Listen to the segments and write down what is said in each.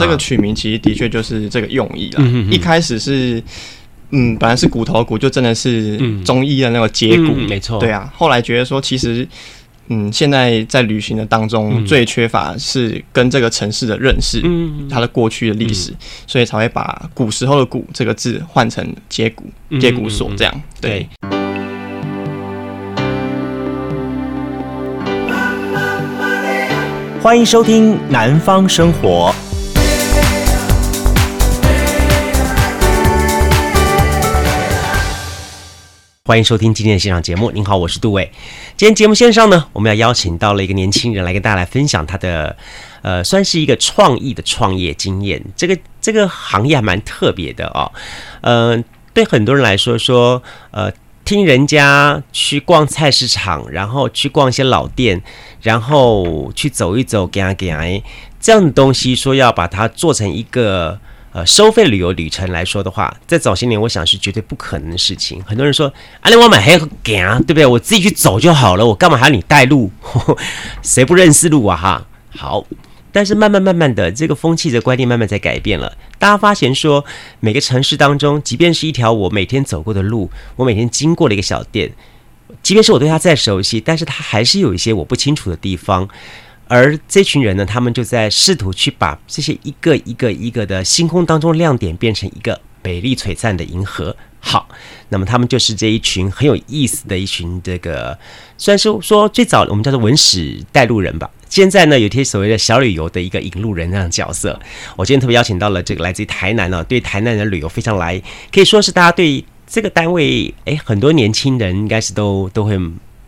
这个取名其实的确就是这个用意了。一开始是，嗯，本来是骨头骨，就真的是中医的那个接骨，没错。对啊，后来觉得说，其实，嗯，现在在旅行的当中最缺乏是跟这个城市的认识，嗯，它的过去的历史，所以才会把古时候的“古”这个字换成接骨、接骨所这样。对。欢迎收听《南方生活》。欢迎收听今天的现场节目。您好，我是杜伟。今天节目线上呢，我们要邀请到了一个年轻人来跟大家来分享他的，呃，算是一个创意的创业经验。这个这个行业还蛮特别的哦。嗯、呃，对很多人来说，说呃。听人家去逛菜市场，然后去逛一些老店，然后去走一走，给啊给啊，这样的东西，说要把它做成一个呃收费旅游旅程来说的话，在早些年，我想是绝对不可能的事情。很多人说，啊，我买还给啊，对不对？我自己去走就好了，我干嘛还要你带路？谁不认识路啊？哈，好。但是慢慢慢慢的，这个风气的观念慢慢在改变了。大家发现说，每个城市当中，即便是一条我每天走过的路，我每天经过的一个小店，即便是我对它再熟悉，但是它还是有一些我不清楚的地方。而这群人呢，他们就在试图去把这些一个一个一个的星空当中亮点，变成一个美丽璀璨的银河。好，那么他们就是这一群很有意思的一群这个，虽然说说最早我们叫做文史带路人吧。现在呢，有些所谓的小旅游的一个引路人那样角色，我今天特别邀请到了这个来自于台南呢、啊，对台南的旅游非常来，可以说是大家对这个单位，哎，很多年轻人应该是都都会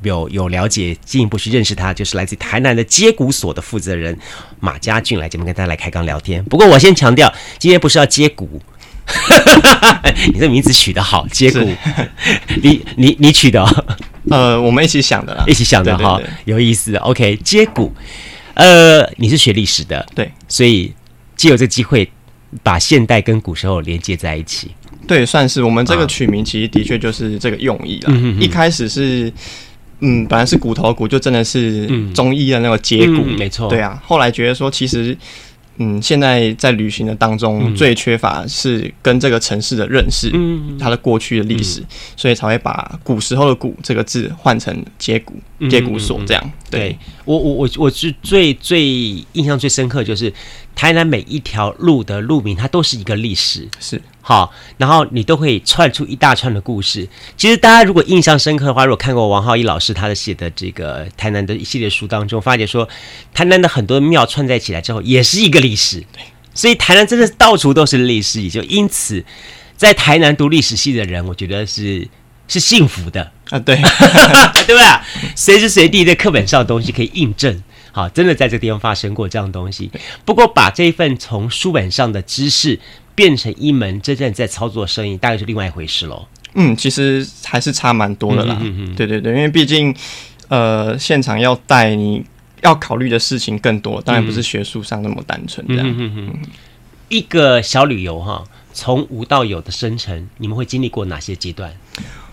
有有了解，进一步去认识他，就是来自台南的接骨所的负责人马家俊来节目跟大家来开刚聊天。不过我先强调，今天不是要接骨，你这名字取得好，接骨，你你你取的。呃，我们一起想的啦，一起想的哈，有意思。OK，接骨，呃，你是学历史的，对，所以借由这个机会，把现代跟古时候连接在一起。对，算是我们这个取名，其实的确就是这个用意了。嗯、一开始是，嗯，本来是骨头骨，就真的是中医的那个接骨，嗯嗯、没错。对啊，后来觉得说，其实。嗯，现在在旅行的当中，最缺乏是跟这个城市的认识，嗯，它的过去的历史，嗯，所以才会把古时候的“古”这个字换成接骨“接骨”“接骨所”这样。对，对我，我，我，我是最最印象最深刻，就是台南每一条路的路名，它都是一个历史，是。好，然后你都会串出一大串的故事。其实大家如果印象深刻的话，如果看过王浩一老师他的写的这个台南的一系列书当中，发觉说台南的很多庙串在起来之后，也是一个历史。对，所以台南真的到处都是历史，也就因此在台南读历史系的人，我觉得是是幸福的啊，对，对不对？随时随地在课本上的东西可以印证，好，真的在这个地方发生过这样的东西。不过把这一份从书本上的知识。变成一门真正在操作生意，大概是另外一回事喽。嗯，其实还是差蛮多的啦。嗯嗯嗯。对对对，因为毕竟，呃，现场要带，你要考虑的事情更多，当然不是学术上那么单纯这样。嗯嗯嗯。一个小旅游哈，从无到有的生成，你们会经历过哪些阶段？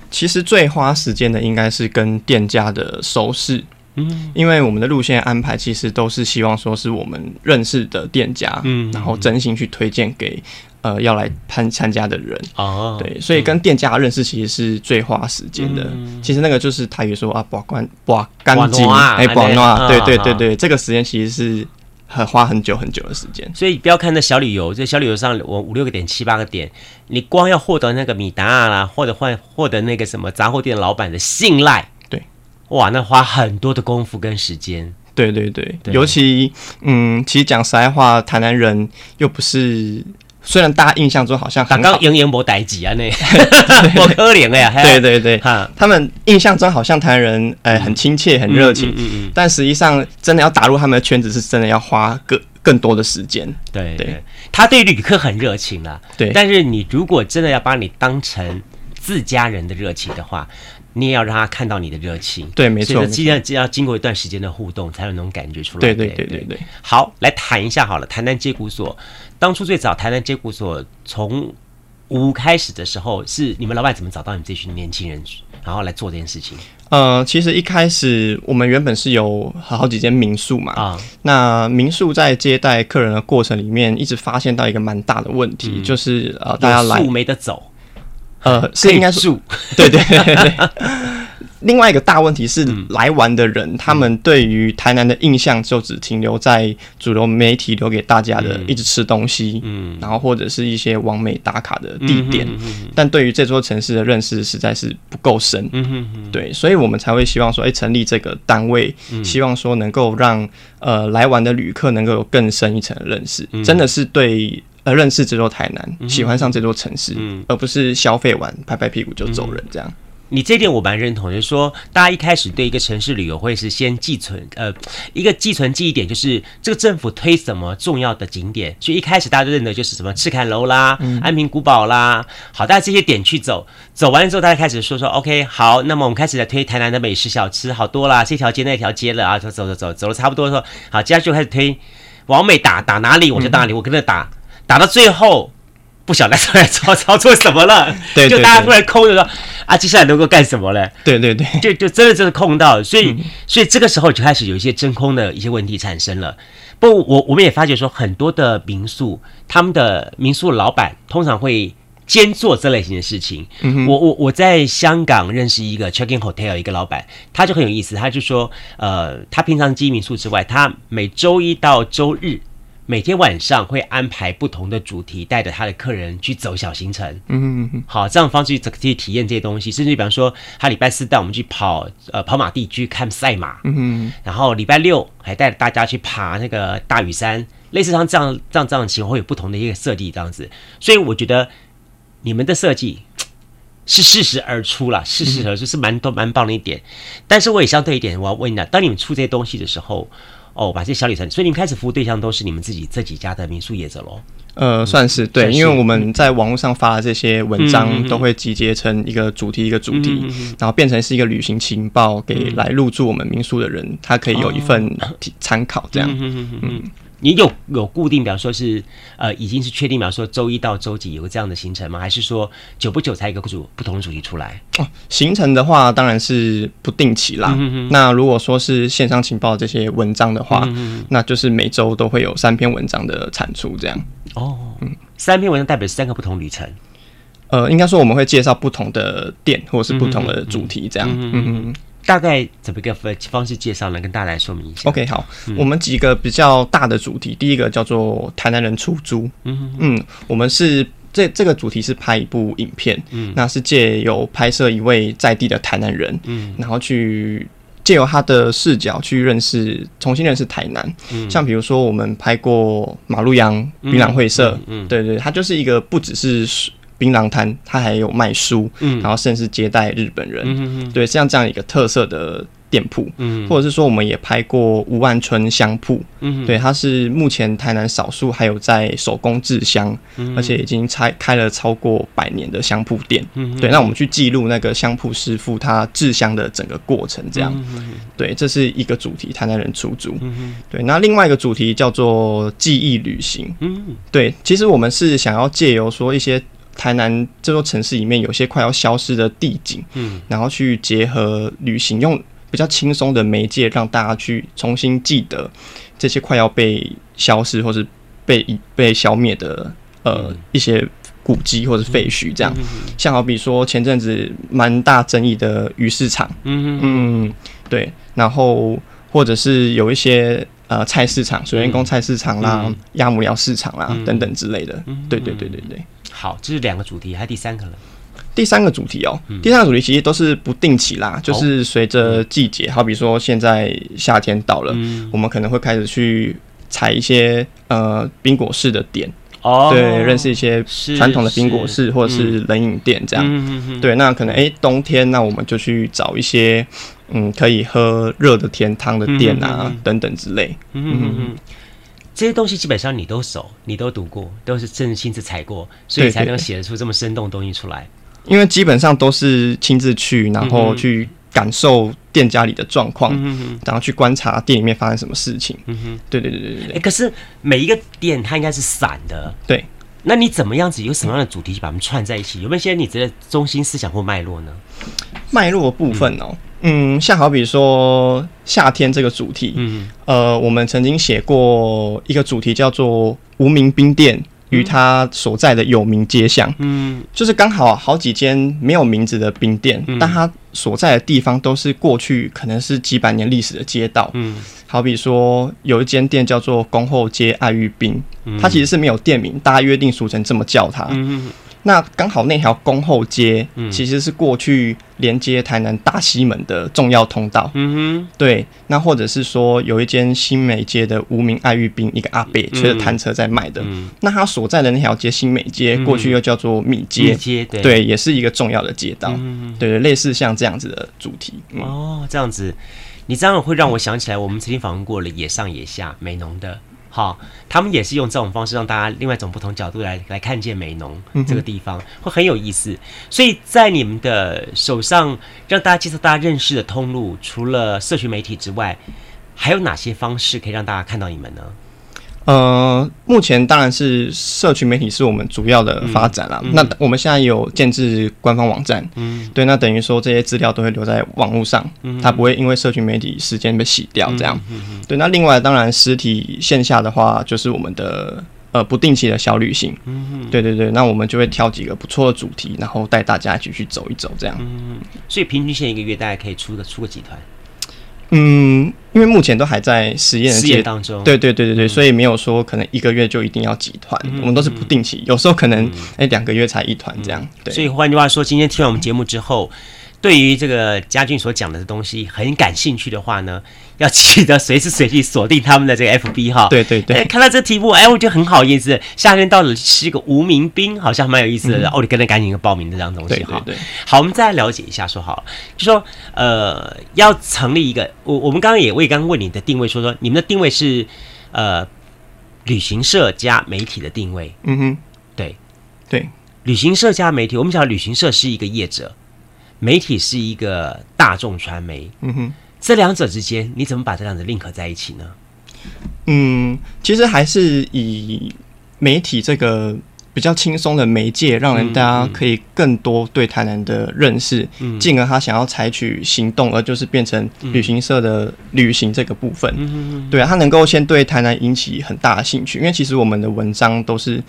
其实最花时间的应该是跟店家的熟识。嗯，因为我们的路线安排其实都是希望说是我们认识的店家，嗯，然后真心去推荐给呃要来参参加的人。哦，对，所以跟店家认识其实是最花时间的。其实那个就是他也说啊，把关把干净哎，把关，对对对对，这个时间其实是很花很久很久的时间。所以不要看那小旅游，这小旅游上我五六个点七八个点，你光要获得那个米达啦，或者换获得那个什么杂货店老板的信赖。哇，那花很多的功夫跟时间。对对对，对。尤其嗯，其实讲实在话，台南人又不是，虽然大家印象中好像刚刚营营无代志啊，那。我可怜呀。对对对，哈，他们印象中好像台南人哎、呃、很亲切、很热情，嗯嗯，嗯，但实际上真的要打入他们的圈子，是真的要花更更多的时间。对对，他对旅客很热情啦，对，但是你如果真的要把你当成自家人的热情的话。你也要让他看到你的热情，对，没错。既然要经过一段时间的互动，才有那种感觉出来。对对对对对。好，来谈一下好了。谈谈接骨所，当初最早谈谈接骨所从无开始的时候，是你们老板怎么找到你们这群年轻人然后来做这件事情？呃，其实一开始我们原本是有好几间民宿嘛，啊，那民宿在接待客人的过程里面，一直发现到一个蛮大的问题，嗯、就是呃，大家来没得走，呃，是应该住，对对对对。另外一个大问题是，来玩的人、嗯、他们对于台南的印象就只停留在主流媒体留给大家的，一直吃东西，嗯，然后或者是一些网美打卡的地点，嗯、哼哼哼，但对于这座城市的认识实在是不够深，嗯哼哼，对，所以我们才会希望说，哎、欸，成立这个单位，嗯、希望说能够让呃来玩的旅客能够有更深一层的认识，嗯、真的是对呃认识这座台南、嗯，喜欢上这座城市，嗯、而不是消费完拍拍屁股就走人这样。你这点我蛮认同，就是说，大家一开始对一个城市旅游会是先寄存，呃，一个寄存记忆点，就是这个政府推什么重要的景点，所以一开始大家都认得就是什么赤坎楼啦、嗯、安平古堡啦，好，大家这些点去走，走完了之后，大家开始说说，OK，好，那么我们开始来推台南的美食小吃，好多啦，这条街那条街了啊，走走走走，走了差不多的时候，好，接下来就开始推往美打打哪里我就打哪里，嗯、我跟着打，打到最后。不晓得出来操操作什么了，对，对，对，就大家突然空着说啊，接下来能够干什么嘞？对对对，就就真的就是空到，所以、嗯、所以这个时候就开始有一些真空的一些问题产生了。不，我我们也发觉说，很多的民宿，他们的民宿老板通常会兼做这类型的事情。嗯、我我我在香港认识一个 check in hotel 一个老板，他就很有意思，他就说，呃，他平常经营民宿之外，他每周一到周日。每天晚上会安排不同的主题，带着他的客人去走小行程。嗯嗯嗯，好，这样方式去去体验这些东西。甚至比方说，他礼拜四带我们去跑呃跑马地去看赛马。嗯嗯，然后礼拜六还带着大家去爬那个大屿山，类似像这样这样这样的情况，会有不同的一个设计这样子。所以我觉得你们的设计是适时而出了，适时而出是蛮多蛮棒的一点。但是我也相对一点，我要问一下，当你们出这些东西的时候。哦，把这些小旅程，所以你们开始服务对象都是你们自己这几家的民宿业者喽？呃，算是对是，因为我们在网络上发的这些文章都会集结成一个主题一个主题，嗯、然后变成是一个旅行情报，给来入住我们民宿的人，他可以有一份参考，这样。嗯嗯嗯。你有有固定，比方说是呃，已经是确定，比方说周一到周几有个这样的行程吗？还是说久不久才一个主不同的主题出来？哦，行程的话当然是不定期啦。那如果说是线上情报这些文章的话，那就是每周都会有三篇文章的产出，这样。哦，嗯，三篇文章代表三个不同旅程。呃，应该说我们会介绍不同的店或者是不同的主题，这样。嗯嗯。大概怎么个方方式介绍呢？跟大家来说明一下。OK，好，嗯、我们几个比较大的主题，第一个叫做台南人出租。嗯嗯，我们是这这个主题是拍一部影片，嗯，那是借由拍摄一位在地的台南人，嗯，然后去借由他的视角去认识，重新认识台南。嗯，像比如说我们拍过马路洋云朗会社，嗯，嗯，对，对对，它就是一个不只是。槟榔摊，他还有卖书，嗯，然后甚至接待日本人，嗯、对，像这样一个特色的店铺，嗯，或者是说我们也拍过吴万春香铺，嗯，对，它是目前台南少数还有在手工制香，嗯，而且已经拆开了超过百年的香铺店，嗯，对，那我们去记录那个香铺师傅他制香的整个过程，这样，嗯，对，这是一个主题，台南人出租，嗯，对，那另外一个主题叫做记忆旅行，嗯，对，其实我们是想要借由说一些。台南这座城市里面有些快要消失的地景，嗯，然后去结合旅行，用比较轻松的媒介，让大家去重新记得这些快要被消失或是被被消灭的呃、嗯、一些古迹或者废墟，这样、嗯。像好比说前阵子蛮大争议的鱼市场，嗯。嗯，对，然后或者是有一些呃菜市场，水源宫菜市场啦、鸭、嗯、母寮市场啦、嗯、等等之类的，嗯、对对对对对。好，这是两个主题，还有第三个呢？第三个主题哦，嗯、第三个主题其实都是不定期啦，就是随着季节、哦，好比说现在夏天到了，嗯、我们可能会开始去采一些呃冰果室的点哦，对，认识一些传统的冰果室或者是冷饮店这样，嗯、对，那可能哎、欸、冬天那我们就去找一些嗯可以喝热的甜汤的店啊、嗯、等等之类，嗯嗯嗯。嗯这些东西基本上你都熟，你都读过，都是真的亲自踩过，所以才能写得出这么生动的东西出来。因为基本上都是亲自去，然后去感受店家里的状况，嗯，然后去观察店里面发生什么事情。嗯哼，对对对对对，可是每一个店它应该是散的，对。那你怎么样子有什么样的主题去把它们串在一起？有没有一些你觉得中心思想或脉络呢？脉络的部分哦，嗯，嗯，像好比说夏天这个主题，嗯，呃，我们曾经写过一个主题叫做无名冰店与它所在的有名街巷，嗯，就是刚好好几间没有名字的冰店，嗯，但它所在的地方都是过去可能是几百年历史的街道，嗯，好比说有一间店叫做宫后街爱玉冰，它其实是没有店名，大家约定俗成这么叫它，嗯。那刚好那条宫后街，其实是过去连接台南大西门的重要通道。嗯哼，对。那或者是说，有一间新美街的无名爱玉冰，一个阿伯推着摊车在卖的。嗯。那他所在的那条街新美街，过去又叫做米街。对。对，也是一个重要的街道。嗯。对，类似像这样子的主题。哦，这样子，你这样会让我想起来，我们曾经访问过了野上野下美浓的。好，他们也是用这种方式让大家另外一种不同角度来来看见美浓这个地方，嗯、会很有意思。所以在你们的手上，让大家介绍大家认识的通路，除了社群媒体之外，还有哪些方式可以让大家看到你们呢？呃，目前当然是社群媒体是我们主要的发展了。嗯、那我们现在有建制官方网站，嗯，对，那等于说这些资料都会留在网络上，嗯，它不会因为社群媒体时间被洗掉这样。对，那另外当然实体线下的话，就是我们的呃不定期的小旅行，嗯，对对对，那我们就会挑几个不错的主题，然后带大家一起去走一走这样。嗯，所以平均线一个月大概可以出个出个几团？嗯，因为目前都还在实验实验当中，对对对对对，嗯、所以没有说可能一个月就一定要几团，嗯、我们都是不定期，有时候可能哎两、个月才一团这样。对，所以换句话说，今天听完我们节目之后。对于这个嘉俊所讲的东西很感兴趣的话呢，要记得随时随地锁定他们的这个 FB 哈。对对对，哎，看到这题目，哎，我觉得很好意思。夏天到了，是一个无名兵，好像蛮有意思的。哦，你跟着赶紧报名的这样东西哈。对对对。好，我们再来了解一下，说好了，就说呃，要成立一个，我我们刚刚也我也刚刚问你的定位，说说你们的定位是呃旅行社加媒体的定位。嗯哼，对对，旅行社加媒体，我们讲旅行社是一个业者。媒体是一个大众传媒，嗯哼，这两者之间你怎么把这两者 link 在一起呢？嗯，其实还是以媒体这个比较轻松的媒介，让人大家可以更多对台南的认识，嗯，进而他想要采取行动，而就是变成旅行社的旅行这个部分，嗯哼，对啊，他能够先对台南引起很大的兴趣，因为其实我们的文章都是。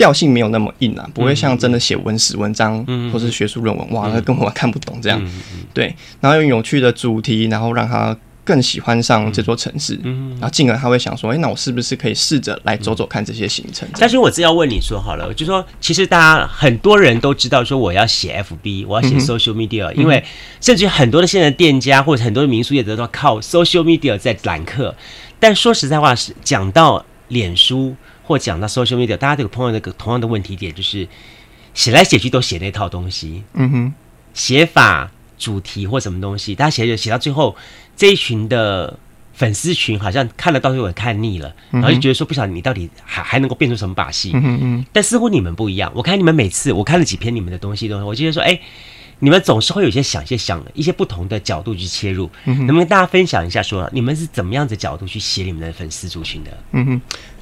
调性没有那么硬啊，不会像真的写文史文章或是学术论文，哇，那根本看不懂这样。对，然后用有趣的主题，然后让他更喜欢上这座城市，然后进而他会想说，哎，那我是不是可以试着来走走看这些行程？但是我只要问你说好了，就说其实大家很多人都知道说我要写 FB，我要写 social media，因为甚至很多的现在店家或者很多的民宿业者都靠 social media 在揽客。但说实在话，是讲到脸书。或讲到 social media，大家都有碰到那个同样的问题点，就是写来写去都写那套东西。嗯哼，写法、主题或什么东西，大家写着写到最后，这一群的粉丝群好像看了到最后也看腻了，然后就觉得说不晓得你到底还还能够变出什么把戏。嗯哼嗯，但似乎你们不一样，我看你们每次我看了几篇你们的东西，东西我觉得说，哎，你们总是会有一些想一些想一些不同的角度去切入。嗯哼，能不能跟大家分享一下说，说你们是怎么样的角度去写你们的粉丝族群的？嗯哼。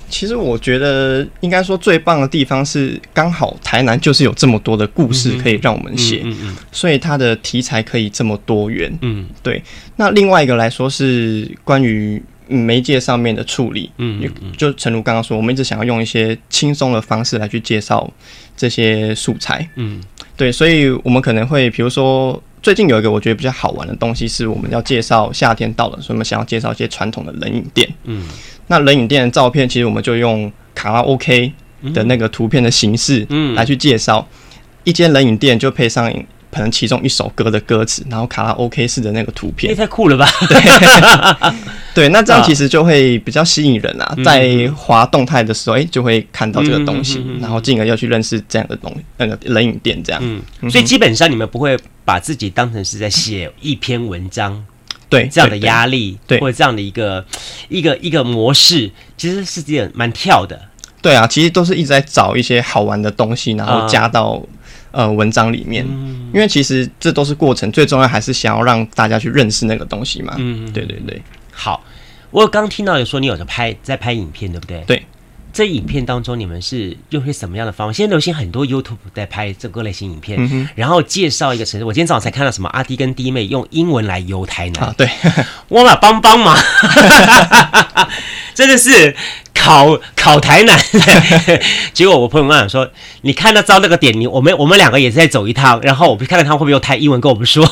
其实我觉得，应该说最棒的地方是，刚好台南就是有这么多的故事可以让我们写，嗯嗯嗯、所以它的题材可以这么多元。嗯，对。那另外一个来说是关于媒介上面的处理，嗯，嗯就诚如刚刚说，我们一直想要用一些轻松的方式来去介绍这些素材。嗯，对，所以我们可能会，比如说最近有一个我觉得比较好玩的东西，是我们要介绍夏天到了，所以我们想要介绍一些传统的冷饮店。嗯。那冷饮店的照片，其实我们就用卡拉 OK 的那个图片的形式，嗯来去介绍一间冷饮店，就配上可能其中一首歌的歌词，然后卡拉 OK 式的那个图片，也太酷了吧？对，对，那这样其实就会比较吸引人啊，在滑动态的时候，哎，就会看到这个东西，然后进而要去认识这样的东那个冷饮店这样。嗯，所以基本上你们不会把自己当成是在写一篇文章。对这样的压力，对，或者这样的一个一个一个模式，其实是这样蛮跳的。对啊，其实都是一直在找一些好玩的东西，然后加到、嗯、呃文章里面。嗯、因为其实这都是过程，最重要还是想要让大家去认识那个东西嘛。嗯，对对对。好，我刚听到有说你有在拍在拍影片，对不对？对。这影片当中，你们是用些什么样的方法？现在流行很多 YouTube 在拍这个类型影片，嗯、然后介绍一个城市。我今天早上才看到什么阿弟跟弟妹用英文来游台南，啊、对，我嘛帮帮忙，真的是。考考台南，结果我朋友跟我讲说，你看到招那个点，你我们我们两个也是在走一趟，然后我们看看他会不会用台英文跟我们说，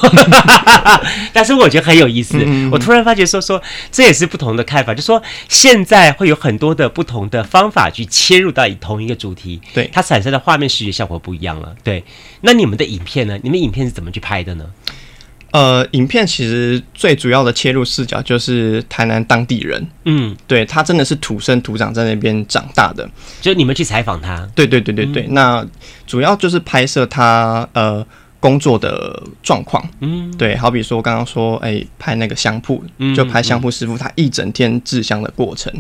但是我觉得很有意思。嗯、我突然发觉说说这也是不同的看法，就说现在会有很多的不同的方法去切入到同一个主题，对它产生的画面视觉效果不一样了。对，那你们的影片呢？你们影片是怎么去拍的呢？呃，影片其实最主要的切入视角就是台南当地人，嗯，对，他真的是土生土长在那边长大的，就你们去采访他，对对对对对，嗯、那主要就是拍摄他呃工作的状况，嗯，对，好比说刚刚说，哎、欸，拍那个香铺，就拍香铺师傅他一整天制香的过程，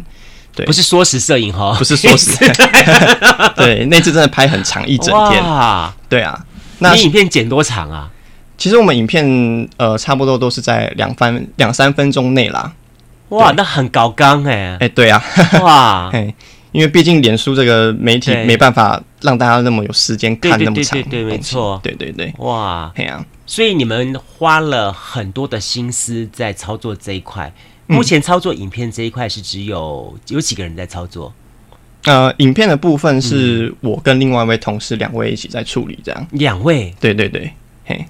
对，不是缩时摄影哈，不是缩时 对，那次真的拍很长一整天，哇。对啊，那你影片剪多长啊？其实我们影片呃差不多都是在两分两三分钟内啦。哇，那很高纲哎。哎，对啊，哇，因为毕竟脸书这个媒体没办法让大家那么有时间看那么长，对，没错，对对对，哇，这样，所以你们花了很多的心思在操作这一块。目前操作影片这一块是只有有几个人在操作？呃，影片的部分是我跟另外一位同事两位一起在处理，这样。两位？对对对，嘿。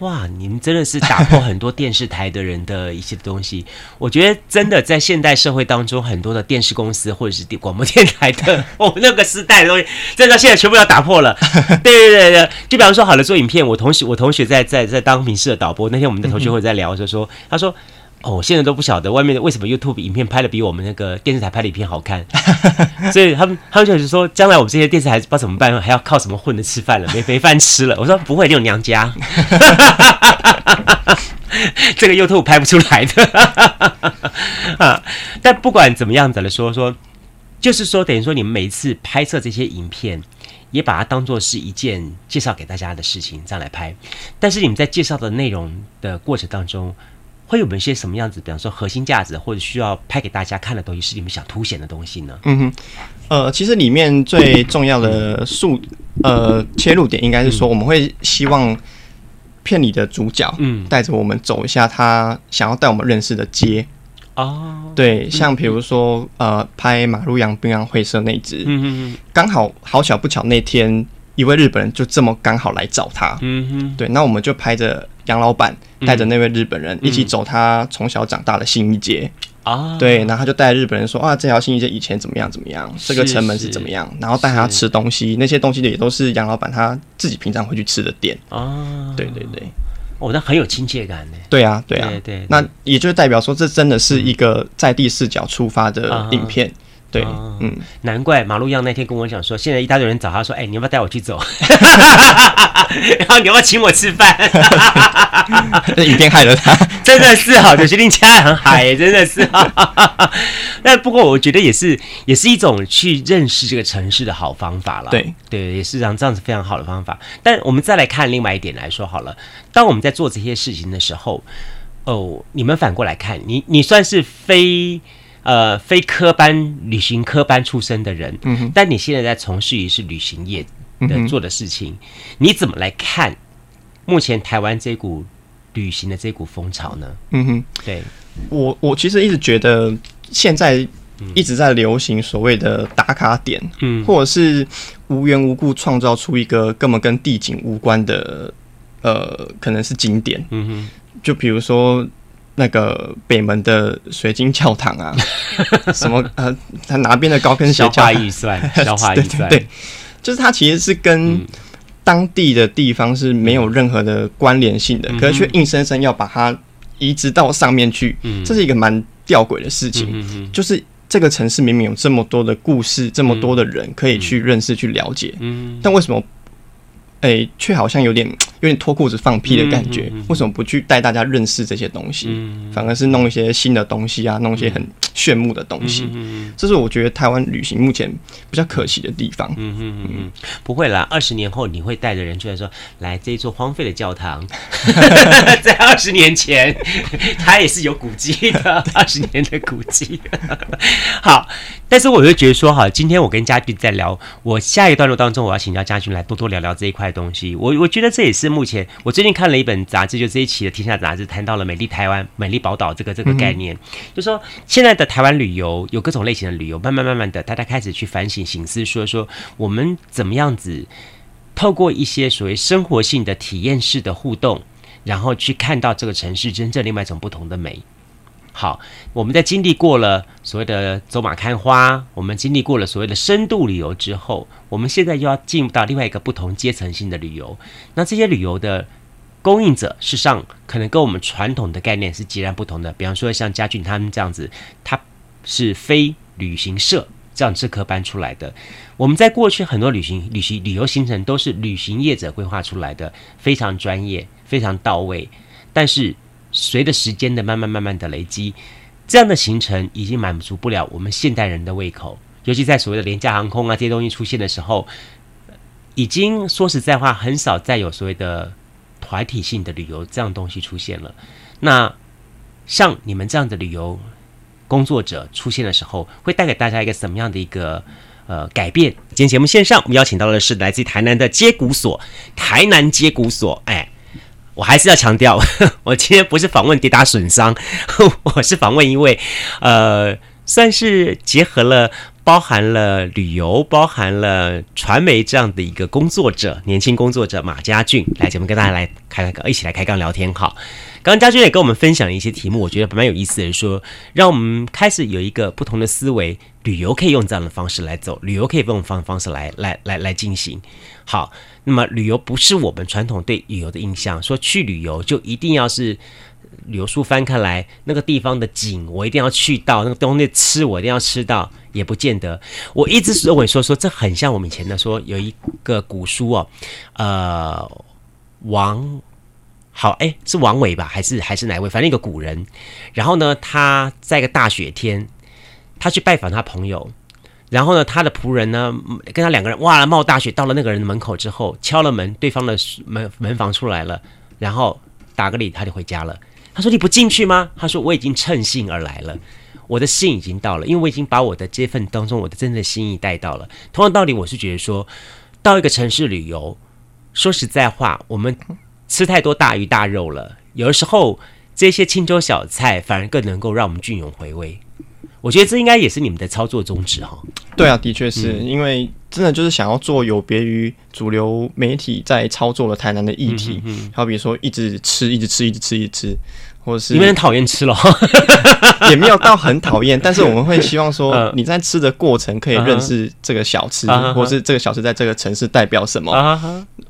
哇，你们真的是打破很多电视台的人的一些东西。我觉得真的在现代社会当中，很多的电视公司或者是广播电台的，哦，那个时代的东西，真的现在全部要打破了。对对对对，就比方说，好了，做影片，我同学我同学在在在当民视的导播，那天我们的同学会在聊，就说他说。哦，我现在都不晓得外面的为什么 YouTube 影片拍的比我们那个电视台拍的影片好看，所以他们他们就是说，将来我们这些电视台不知道怎么办，还要靠什么混着吃饭了，没没饭吃了。我说不会，你有娘家，这个 YouTube 拍不出来的啊。但不管怎么样子来说说，就是说等于说你们每一次拍摄这些影片，也把它当做是一件介绍给大家的事情这样来拍。但是你们在介绍的内容的过程当中。会有没有一些什么样子？比方说核心价值，或者需要拍给大家看的东西，是你们想凸显的东西呢？嗯哼，呃，其实里面最重要的数呃切入点，应该是说，我们会希望片里的主角，嗯，带着我们走一下他想要带我们认识的街。哦，对，像比如说呃，拍马路洋滨洋会社那支，嗯哼，刚好好巧不巧那天。一位日本人就这么刚好来找他，嗯哼，对，那我们就拍着杨老板带着那位日本人一起走他从小长大的新一街。啊，对，然后他就带日本人说啊，这条新一街以前怎么样怎么样，这个城门是怎么样，然后带他吃东西，那些东西也都是杨老板他自己平常会去吃的店。啊，对对对，哦，那很有亲切感呢，对啊对啊。对，那也就代表说这真的是一个在地视角出发的影片。对，嗯，难怪马路一样那天跟我讲说，现在一大堆人找他说，哎、欸，你要不要带我去走？然后你要不要请我吃饭？这雨天害了他，真的是好，就决定家很嗨，真的是。那不过我觉得也是，也是一种去认识这个城市的好方法了。对，对，也是这样这样子非常好的方法。但我们再来看另外一点来说好了，当我们在做这些事情的时候，哦，你们反过来看，你你算是非。呃，非科班旅行科班出身的人，嗯哼，但你现在在从事于是旅行业的做的事情，嗯、你怎么来看目前台湾这股旅行的这股风潮呢？嗯哼，对。我，我其实一直觉得现在一直在流行所谓的打卡点，嗯，或者是无缘无故创造出一个根本跟地景无关的，呃，可能是景点，嗯哼，就比如说。那个北门的水晶教堂啊，什么呃，他哪边的高跟鞋？消化预算，消化预算，对，就是它其实是跟当地的地方是没有任何的关联性的，嗯、可是却硬生生要把它移植到上面去，嗯、这是一个蛮吊诡的事情。嗯嗯、就是这个城市明明有这么多的故事，这么多的人可以去认识、去了解，嗯，但为什么，哎、欸，却好像有点有点脱裤子放屁的感觉。为什么不去带大家认识这些东西？反而是弄一些新的东西啊，弄一些很炫目的东西。这是我觉得台湾旅行目前比较可惜的地方。嗯嗯嗯，不会啦，二十年后你会带着人出来说，来这一座荒废的教堂，在二十年前它也是有古迹的，二十年的古迹。好，但是我就觉得说，哈，今天我跟嘉俊在聊，我下一段路当中，我要请教嘉俊来多多聊聊这一块东西。我我觉得这也是目前我最近看了一本杂志，就这一期的《天下杂志》谈到了美丽台湾、美丽宝岛这个这个概念，嗯、就说现在的台湾旅游有各种类型的旅游，慢慢慢慢的，大家开始去反省、醒思，说说我们怎么样子透过一些所谓生活性的体验式的互动，然后去看到这个城市真正另外一种不同的美。好，我们在经历过了所谓的走马看花，我们经历过了所谓的深度旅游之后，我们现在又要进入到另外一个不同阶层性的旅游。那这些旅游的供应者，事实上可能跟我们传统的概念是截然不同的。比方说，像嘉俊他们这样子，他是非旅行社这样这科班出来的。我们在过去很多旅行、旅行、旅游行程都是旅行业者规划出来的，非常专业、非常到位，但是。随着时间的慢慢慢慢的累积，这样的行程已经满足不了我们现代人的胃口。尤其在所谓的廉价航空啊这些东西出现的时候，已经说实在话，很少再有所谓的团体性的旅游这样东西出现了。那像你们这样的旅游工作者出现的时候，会带给大家一个什么样的一个呃改变？今天节目线上我们邀请到的是来自台南的接骨所，台南接骨所，哎。我还是要强调，我今天不是访问跌打损伤，我是访问一位，呃，算是结合了包含了旅游、包含了传媒这样的一个工作者，年轻工作者马家俊来节目跟大家来开开，一起来开杠聊天。好，刚刚家俊也跟我们分享了一些题目，我觉得蛮有意思的，说让我们开始有一个不同的思维，旅游可以用这样的方式来走，旅游可以用方方式来来来来进行。好。那么旅游不是我们传统对旅游的印象，说去旅游就一定要是旅游书翻开来那个地方的景，我一定要去到那个东西吃，我一定要吃到，也不见得。我一直认为说说这很像我们以前的说有一个古书哦，呃，王好哎，是王维吧，还是还是哪位？反正一个古人，然后呢，他在一个大雪天，他去拜访他朋友。然后呢，他的仆人呢，跟他两个人哇，冒大雪到了那个人的门口之后，敲了门，对方的门门房出来了，然后打个礼，他就回家了。他说：“你不进去吗？”他说：“我已经乘兴而来了，我的信已经到了，因为我已经把我的这份当中我的真正的心意带到了。同样道理，我是觉得说，到一个城市旅游，说实在话，我们吃太多大鱼大肉了，有的时候这些清粥小菜反而更能够让我们隽永回味。”我觉得这应该也是你们的操作宗旨哈。对啊，的确是、嗯、因为真的就是想要做有别于主流媒体在操作的台南的议题，好比说一直吃，一直吃，一直吃，一直吃，或者是你们很讨厌吃了，也没有到很讨厌，但是我们会希望说 你在吃的过程可以认识这个小吃，或是这个小吃在这个城市代表什么。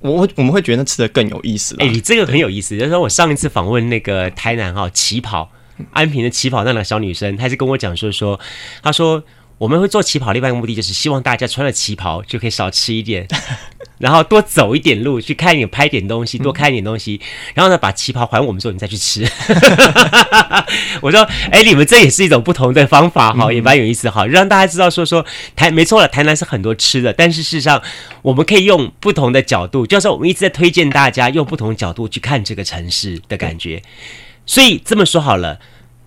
我我们会觉得吃的更有意思。哎，你这个很有意思，就是说我上一次访问那个台南哈旗袍。安平的旗袍那个小女生，她是跟我讲说说，她说我们会做旗袍，另外一个目的就是希望大家穿了旗袍就可以少吃一点，然后多走一点路，去看一点、拍点东西，多看一点东西，然后呢把旗袍还我们之后，你再去吃。我说，哎，你们这也是一种不同的方法哈，也蛮有意思哈，让大家知道说说台没错了，台南是很多吃的，但是事实上我们可以用不同的角度，就是说我们一直在推荐大家用不同角度去看这个城市的感觉。所以这么说好了，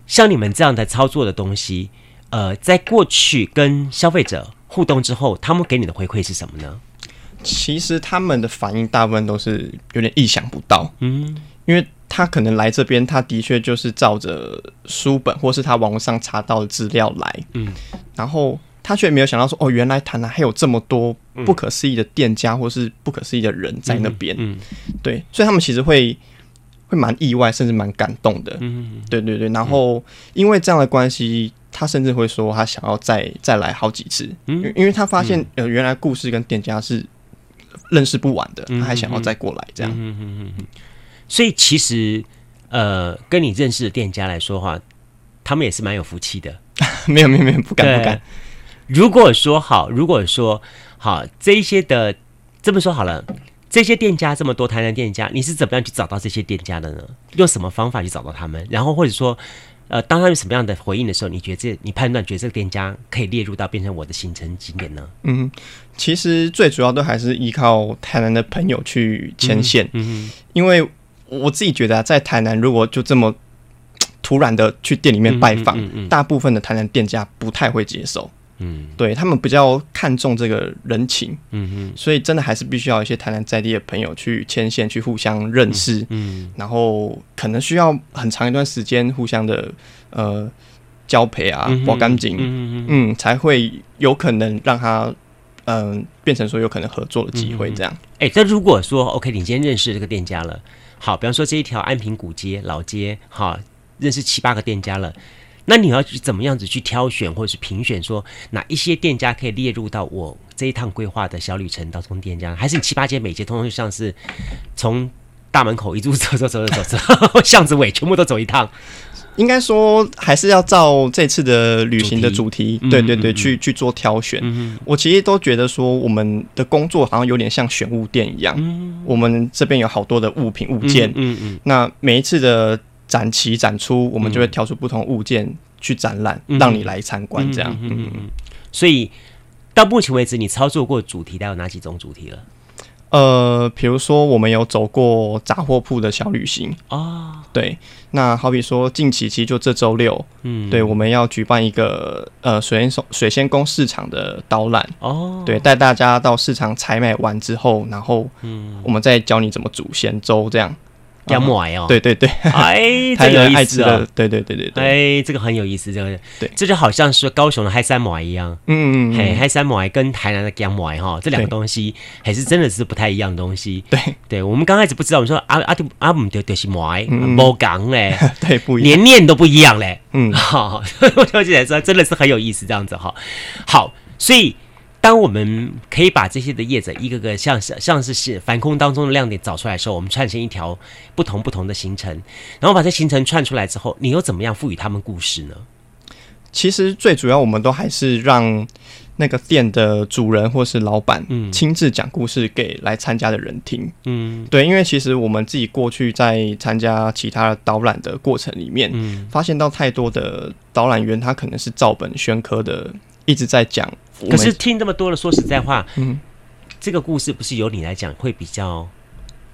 像你们这样的操作的东西，呃，在过去跟消费者互动之后，他们给你的回馈是什么呢？其实他们的反应大部分都是有点意想不到，嗯，因为他可能来这边，他的确就是照着书本或是他网络上查到的资料来，嗯，然后他却没有想到说，哦，原来台南还有这么多不可思议的店家或是不可思议的人在那边，嗯，对，所以他们其实会。会蛮意外，甚至蛮感动的。嗯，对对对。然后因为这样的关系，他甚至会说他想要再再来好几次。嗯，因为他发现呃原来故事跟店家是认识不完的，他还想要再过来这样。嗯嗯嗯嗯。所以其实呃跟你认识的店家来说的话，他们也是蛮有福气的。没有没有没有，不敢不敢。如果说好，如果说好这一些的这么说好了。这些店家这么多，台南店家，你是怎么样去找到这些店家的呢？用什么方法去找到他们？然后或者说，呃，当他们什么样的回应的时候，你觉得这你判断觉得这个店家可以列入到变成我的行程景点呢？嗯，其实最主要都还是依靠台南的朋友去牵线。嗯，嗯，因为我自己觉得啊，在台南如果就这么 突然的去店里面拜访，大部分的台南店家不太会接受。嗯，对他们比较看重这个人情，嗯嗯，所以真的还是必须要一些台南在地的朋友去牵线，去互相认识，嗯，嗯然后可能需要很长一段时间互相的呃交陪啊，保干净，嗯嗯，嗯才会有可能让他嗯、呃、变成说有可能合作的机会这样。哎、嗯，那、欸、如果说 OK，你今天认识这个店家了，好，比方说这一条安平古街老街，好，认识七八个店家了。那你要去怎么样子去挑选或者是评选，说哪一些店家可以列入到我这一趟规划的小旅程当中？店家还是你七八街每街通通就像是从大门口一路走走走走走走，巷子尾全部都走一趟？应该说还是要照这次的旅行的主题，对对对，去去做挑选。我其实都觉得说我们的工作好像有点像选物店一样，嗯、我们这边有好多的物品物件，嗯，嗯那每一次的。展期展出，我们就会挑出不同物件去展览，嗯、让你来参观。这样，嗯嗯嗯。所以到目前为止，你操作过主题，大概有哪几种主题了？呃，比如说我们有走过杂货铺的小旅行哦。对，那好比说近期其实就这周六，嗯，对，我们要举办一个呃水仙水仙宫市场的导览哦。对，带大家到市场采买完之后，然后嗯，我们再教你怎么煮咸粥这样。要买哦，对对对，哎，这个有意思啊，对对对对对，哎，这个很有意思，这个。对，这就好像是高雄的嗨三买一样，嗯嗯，嘿，嗨三买跟台南的姜买哈，这两个东西还是真的是不太一样的东西，对。对，我们刚开始不知道，我们说阿阿阿姆就就是买，无讲嘞，对，不一样，连念都不一样嘞，嗯，好，我就觉得说真的是很有意思，这样子哈，好，所以。当我们可以把这些的叶子一个个像是像是是反空当中的亮点找出来的时候，我们串成一条不同不同的行程，然后把这行程串出来之后，你又怎么样赋予他们故事呢？其实最主要，我们都还是让那个店的主人或是老板，嗯，亲自讲故事给来参加的人听，嗯，对，因为其实我们自己过去在参加其他导览的过程里面，嗯，发现到太多的导览员他可能是照本宣科的，一直在讲。可是听这么多了，说实在话，嗯，这个故事不是由你来讲会比较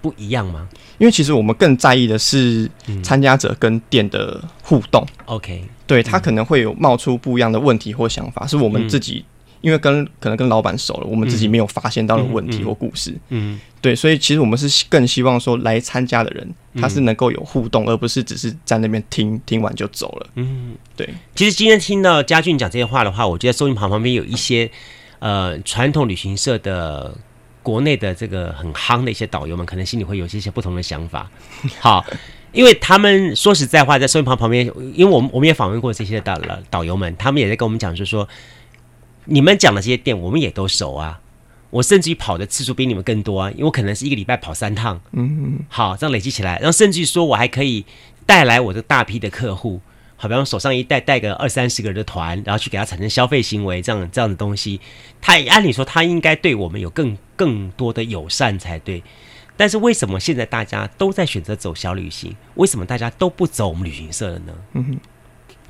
不一样吗？因为其实我们更在意的是参加者跟店的互动。OK，对，他可能会有冒出不一样的问题或想法，是我们自己。因为跟可能跟老板熟了，我们自己没有发现到的问题或故事，嗯，嗯嗯对，所以其实我们是更希望说来参加的人，他是能够有互动，而不是只是在那边听听完就走了，嗯，对。其实今天听到嘉俊讲这些话的话，我觉得收音旁旁边有一些呃传统旅行社的国内的这个很夯的一些导游们，可能心里会有一些些不同的想法。好，因为他们说实在话，在收音旁旁边，因为我们我们也访问过这些导导游们，他们也在跟我们讲，就是说。你们讲的这些店，我们也都熟啊。我甚至于跑的次数比你们更多啊，因为我可能是一个礼拜跑三趟。嗯嗯。好，这样累积起来，然后甚至于说我还可以带来我的大批的客户，好比方手上一带带个二三十个人的团，然后去给他产生消费行为，这样这样的东西，他按理说他应该对我们有更更多的友善才对。但是为什么现在大家都在选择走小旅行？为什么大家都不走我们旅行社了呢？嗯哼。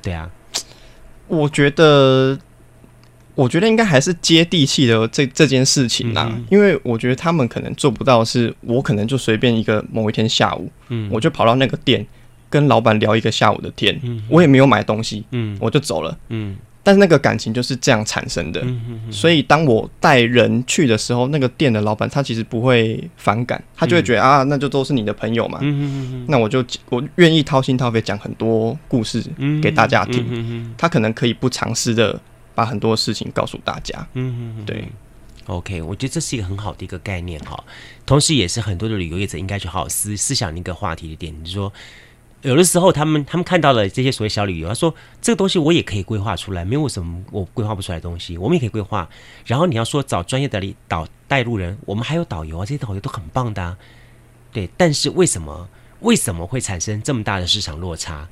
对啊，我觉得。我觉得应该还是接地气的这这件事情啦，嗯、因为我觉得他们可能做不到，是我可能就随便一个某一天下午，嗯，我就跑到那个店跟老板聊一个下午的天，嗯，我也没有买东西，嗯，我就走了，嗯，但是那个感情就是这样产生的，嗯，所以当我带人去的时候，那个店的老板他其实不会反感，他就会觉得、嗯、啊，那就都是你的朋友嘛，嗯，那我就我愿意掏心掏肺讲很多故事给大家听，嗯，他可能可以不尝试的。把很多事情告诉大家，嗯嗯，对，OK，我觉得这是一个很好的一个概念哈，同时也是很多的旅游业者应该去好好思思想一个话题的点，就是说，有的时候他们他们看到了这些所谓小旅游，他说这个东西我也可以规划出来，没有什么我规划不出来的东西，我们也可以规划。然后你要说找专业的导带路人，我们还有导游啊，这些导游都很棒的啊，对，但是为什么为什么会产生这么大的市场落差？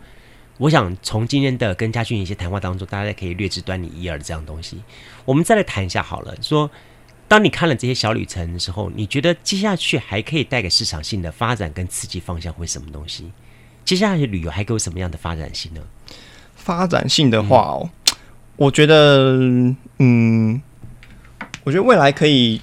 我想从今天的跟嘉俊一些谈话当中，大家可以略知端倪一二的这样东西。我们再来谈一下好了，说当你看了这些小旅程的时候，你觉得接下去还可以带给市场性的发展跟刺激方向会什么东西？接下来的旅游还给我什么样的发展性呢？发展性的话哦，嗯、我觉得，嗯，我觉得未来可以，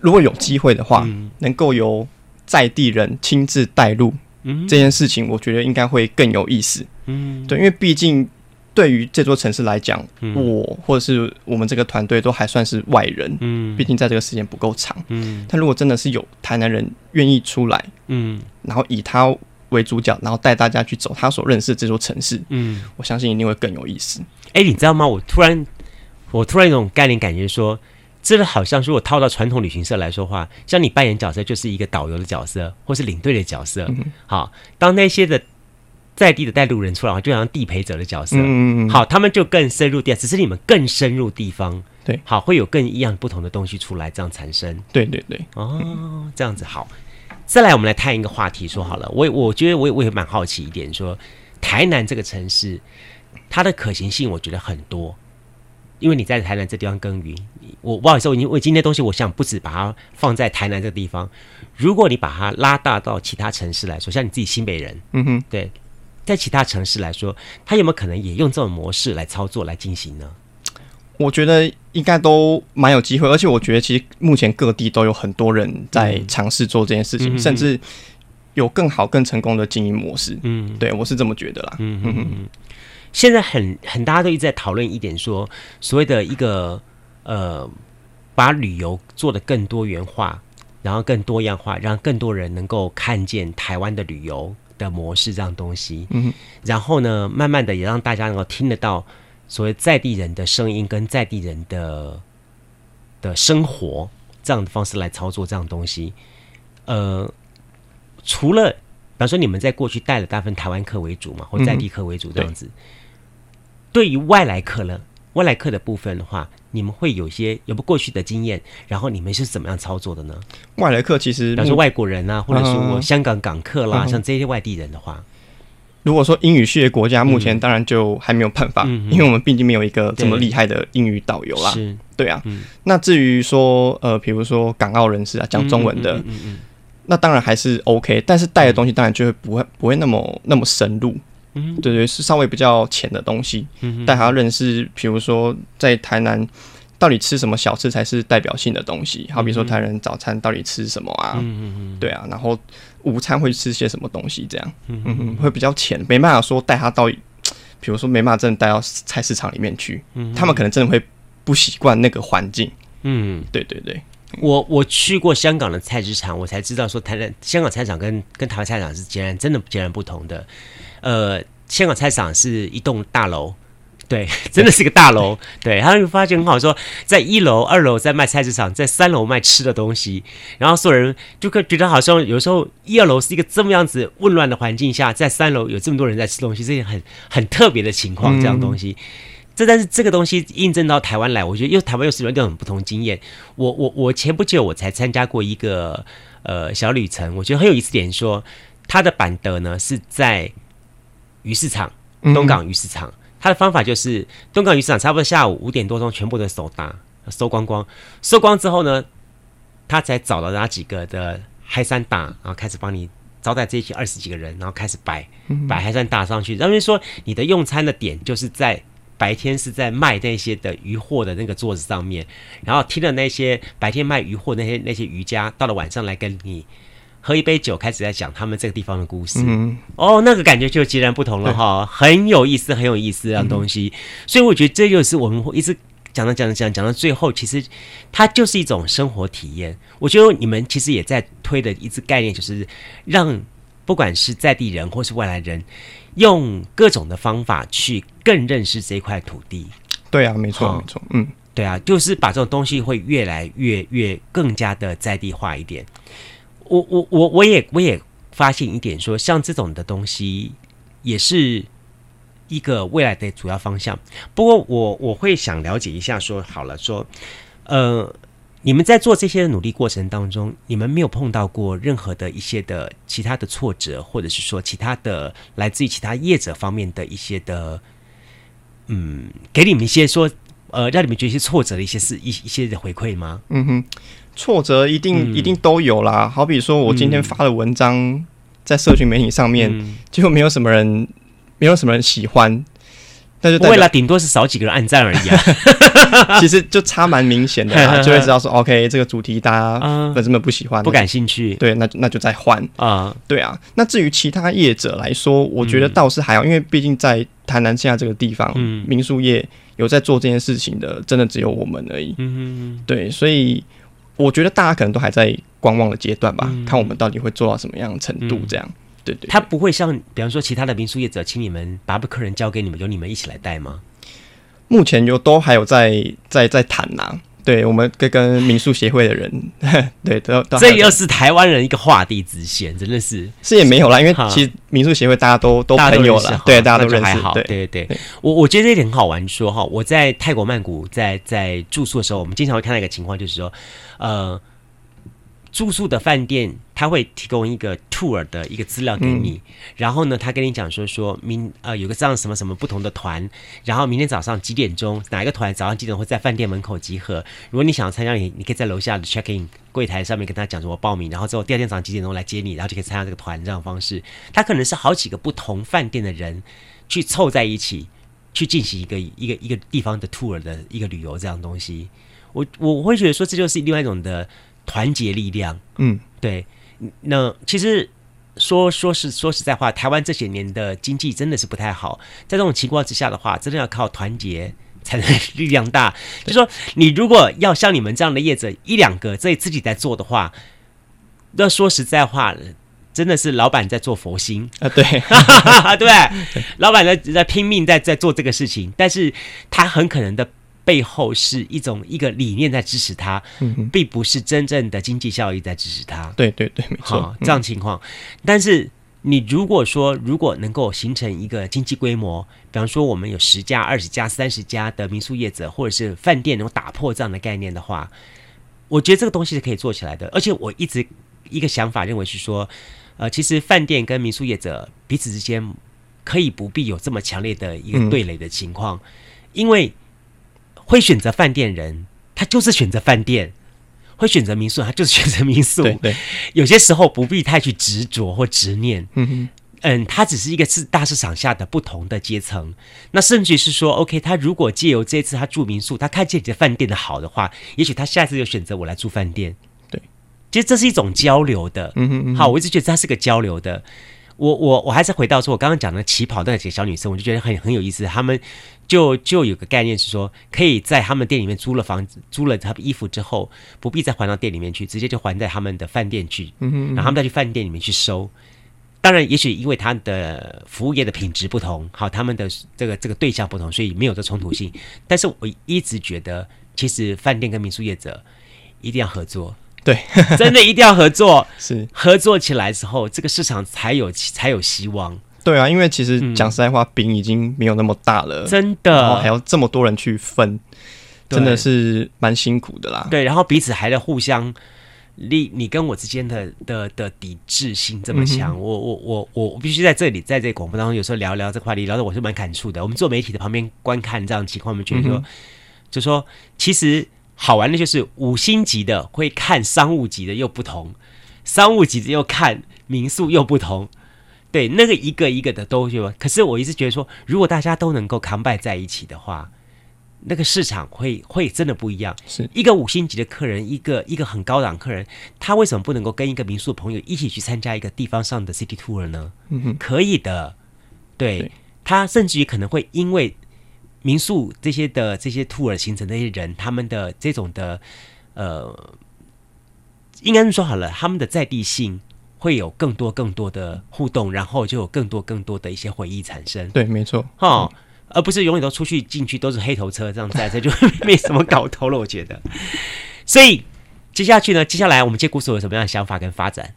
如果有机会的话，嗯、能够由在地人亲自带路，嗯，这件事情我觉得应该会更有意思。嗯，对，因为毕竟。对于这座城市来讲，嗯、我或者是我们这个团队都还算是外人，嗯，毕竟在这个时间不够长，嗯。但如果真的是有台南人愿意出来，嗯，然后以他为主角，然后带大家去走他所认识的这座城市，嗯，我相信一定会更有意思。哎，你知道吗？我突然，我突然有种概念，感觉说，这个好像如果套到传统旅行社来说话，像你扮演角色就是一个导游的角色，或是领队的角色，嗯、好，当那些的。在地的带路人出来就好像地陪者的角色。嗯嗯好，他们就更深入地，只是你们更深入地方。对，好，会有更一样不同的东西出来，这样产生。对对对。哦，这样子好。再来，我们来谈一个话题，说好了，我我觉得我也我也蛮好奇一点，说台南这个城市，它的可行性我觉得很多，因为你在台南这地方耕耘，我不好意思，我因为今天东西，我想不止把它放在台南这个地方，如果你把它拉大到其他城市来说，像你自己新北人，嗯哼，对。在其他城市来说，他有没有可能也用这种模式来操作来进行呢？我觉得应该都蛮有机会，而且我觉得其实目前各地都有很多人在尝试做这件事情，嗯、甚至有更好、更成功的经营模式。嗯，对我是这么觉得啦。嗯嗯嗯。现在很很大家都一直在讨论一点说，说所谓的一个呃，把旅游做得更多元化，然后更多样化，让更多人能够看见台湾的旅游。的模式这样东西，嗯，然后呢，慢慢的也让大家能够听得到所谓在地人的声音跟在地人的的生活这样的方式来操作这样东西。呃，除了比方说你们在过去带了大部分台湾客为主嘛，或在地客为主这样子，嗯、对于外来客呢，外来客的部分的话。你们会有些有没有过去的经验？然后你们是怎么样操作的呢？外来客其实，比方说外国人啊，或者说我香港港客啦，嗯、像这些外地人的话，如果说英语系的国家，目前当然就还没有办法，嗯、因为我们毕竟没有一个这么厉害的英语导游啦。是，对啊。嗯、那至于说呃，比如说港澳人士啊，讲中文的，那当然还是 OK，但是带的东西当然就会不会不会那么那么深入。嗯，对对，是稍微比较浅的东西，带他认识，比如说在台南到底吃什么小吃才是代表性的东西，好比说台南早餐到底吃什么啊？嗯嗯对啊，然后午餐会吃些什么东西？这样，嗯嗯，会比较浅，没办法说带他到，比如说没办法真的带到菜市场里面去，他们可能真的会不习惯那个环境。嗯，对对对，我我去过香港的菜市场，我才知道说台南香港菜场跟跟台湾菜场是截然真的截然不同的。呃，香港菜场是一栋大楼，对，真的是个大楼。对，他会发现很好说，在一楼、二楼在卖菜市场，在三楼卖吃的东西，然后所有人就会觉得好像有时候一二楼是一个这么样子混乱的环境下，在三楼有这么多人在吃东西，这是很很特别的情况。这样东西，这但是这个东西印证到台湾来，我觉得又台湾又是有一种很不同经验。我我我前不久我才参加过一个呃小旅程，我觉得很有意思点说，他的板德呢是在。鱼市场，东港鱼市场，他的方法就是东港鱼市场差不多下午五点多钟全部都收打，收光光，收光之后呢，他才找了那几个的嗨山打，然后开始帮你招待这些二十几个人，然后开始摆摆海山大上去。然后说你的用餐的点就是在白天是在卖那些的鱼货的那个桌子上面，然后听了那些白天卖鱼货那些那些渔家，到了晚上来跟你。喝一杯酒，开始在讲他们这个地方的故事。嗯、哦，那个感觉就截然不同了哈，很有意思，很有意思这样东西。嗯、所以我觉得这就是我们一直讲的讲的讲讲到最后，其实它就是一种生活体验。我觉得你们其实也在推的一次概念，就是让不管是在地人或是外来人，用各种的方法去更认识这块土地。对啊，没错，哦、没错，嗯，对啊，就是把这种东西会越来越越更加的在地化一点。我我我我也我也发现一点说，说像这种的东西，也是一个未来的主要方向。不过我我会想了解一下说，说好了，说呃，你们在做这些努力过程当中，你们没有碰到过任何的一些的其他的挫折，或者是说其他的来自于其他业者方面的一些的，嗯，给你们一些说呃，让你们觉得一些挫折的一些事，一一些的回馈吗？嗯哼，挫折一定、嗯、一定都有啦。好比说我今天发的文章在社群媒体上面，嗯、结果没有什么人，没有什么人喜欢。但是，为了顶多是少几个人按赞而已啊，其实就差蛮明显的啦，就会知道说，OK，这个主题大家粉丝们不喜欢，不感兴趣，对，那那就再换。啊，对啊。那至于其他业者来说，我觉得倒是还好，因为毕竟在台南现在这个地方，民宿业有在做这件事情的，真的只有我们而已。嗯，对，所以我觉得大家可能都还在观望的阶段吧，看我们到底会做到什么样的程度，这样。对，对对，他不会像，比方说其他的民宿业者，请你们把客人交给你们，由你们一起来带吗？目前就都还有在在在谈呐、啊。对，我们跟跟民宿协会的人，对都都。这又是台湾人一个画地自限，真的是是也没有啦，因为其实民宿协会大家都都朋友了，对，大家都认识。还好，对对对。对我我觉得这一点很好玩说，说哈，我在泰国曼谷在在住宿的时候，我们经常会看到一个情况，就是说，呃。住宿的饭店，他会提供一个 tour 的一个资料给你，嗯、然后呢，他跟你讲说，说明呃有个这样什么什么不同的团，然后明天早上几点钟哪一个团早上几点会在饭店门口集合。如果你想要参加，你你可以在楼下的 check in 柜台上面跟他讲说我报名，然后之后第二天早上几点钟来接你，然后就可以参加这个团这样的方式。他可能是好几个不同饭店的人去凑在一起去进行一个一个一个地方的 tour 的一个旅游这样东西。我我会觉得说这就是另外一种的。团结力量，嗯，对。那其实说说是说实在话，台湾这些年的经济真的是不太好。在这种情况之下的话，真的要靠团结才能 力量大。就说你如果要像你们这样的业者一两个在自己在做的话，那说实在话，真的是老板在做佛心啊。对，对，老板在在拼命在在做这个事情，但是他很可能的。背后是一种一个理念在支持它，嗯、并不是真正的经济效益在支持它。对对对，没错，这样情况。嗯、但是你如果说如果能够形成一个经济规模，比方说我们有十家、二十家、三十家的民宿业者，或者是饭店能够打破这样的概念的话，我觉得这个东西是可以做起来的。而且我一直一个想法认为是说，呃，其实饭店跟民宿业者彼此之间可以不必有这么强烈的一个对垒的情况，嗯、因为。会选择饭店人，他就是选择饭店；会选择民宿，他就是选择民宿。对，对，有些时候不必太去执着或执念。嗯哼，嗯，他只是一个是大市场下的不同的阶层。那甚至是说，OK，他如果借由这次他住民宿，他看见你的饭店的好的话，也许他下次就选择我来住饭店。对，其实这是一种交流的。嗯哼，嗯哼，好，我一直觉得它是个交流的。我我我还是回到说，我刚刚讲的旗袍那几个小女生，我就觉得很很有意思。她们就就有个概念是说，可以在他们店里面租了房子，租了他们衣服之后，不必再还到店里面去，直接就还在他们的饭店去，嗯哼嗯哼，然后他们再去饭店里面去收。当然，也许因为他的服务业的品质不同，好，他们的这个这个对象不同，所以没有这冲突性。但是我一直觉得，其实饭店跟民宿业者一定要合作。对，真的一定要合作，是合作起来之后，这个市场才有才有希望。对啊，因为其实讲实在话，饼、嗯、已经没有那么大了，真的，然后还要这么多人去分，真的是蛮辛苦的啦。对，然后彼此还在互相，你你跟我之间的的的抵制性这么强，嗯、我我我我我必须在这里，在这广播当中，有时候聊聊这块话题，聊的我是蛮感触的。我们做媒体的旁边观看这样的情况，我们觉得说，嗯、就说其实。好玩的就是五星级的会看商务级的又不同，商务级的又看民宿又不同，对，那个一个一个的都有。可是我一直觉得说，如果大家都能够 combine 在一起的话，那个市场会会真的不一样。是一个五星级的客人，一个一个很高档客人，他为什么不能够跟一个民宿的朋友一起去参加一个地方上的 city tour 呢？嗯哼，可以的。对，对他甚至于可能会因为。民宿这些的这些 tour 形成的这些人，他们的这种的呃，应该是说好了，他们的在地性会有更多更多的互动，然后就有更多更多的一些回忆产生。对，没错，哈，而不是永远都出去进去都是黑头车这样在这就没什么搞头了。我觉得，所以接下去呢，接下来我们接故事有什么样的想法跟发展？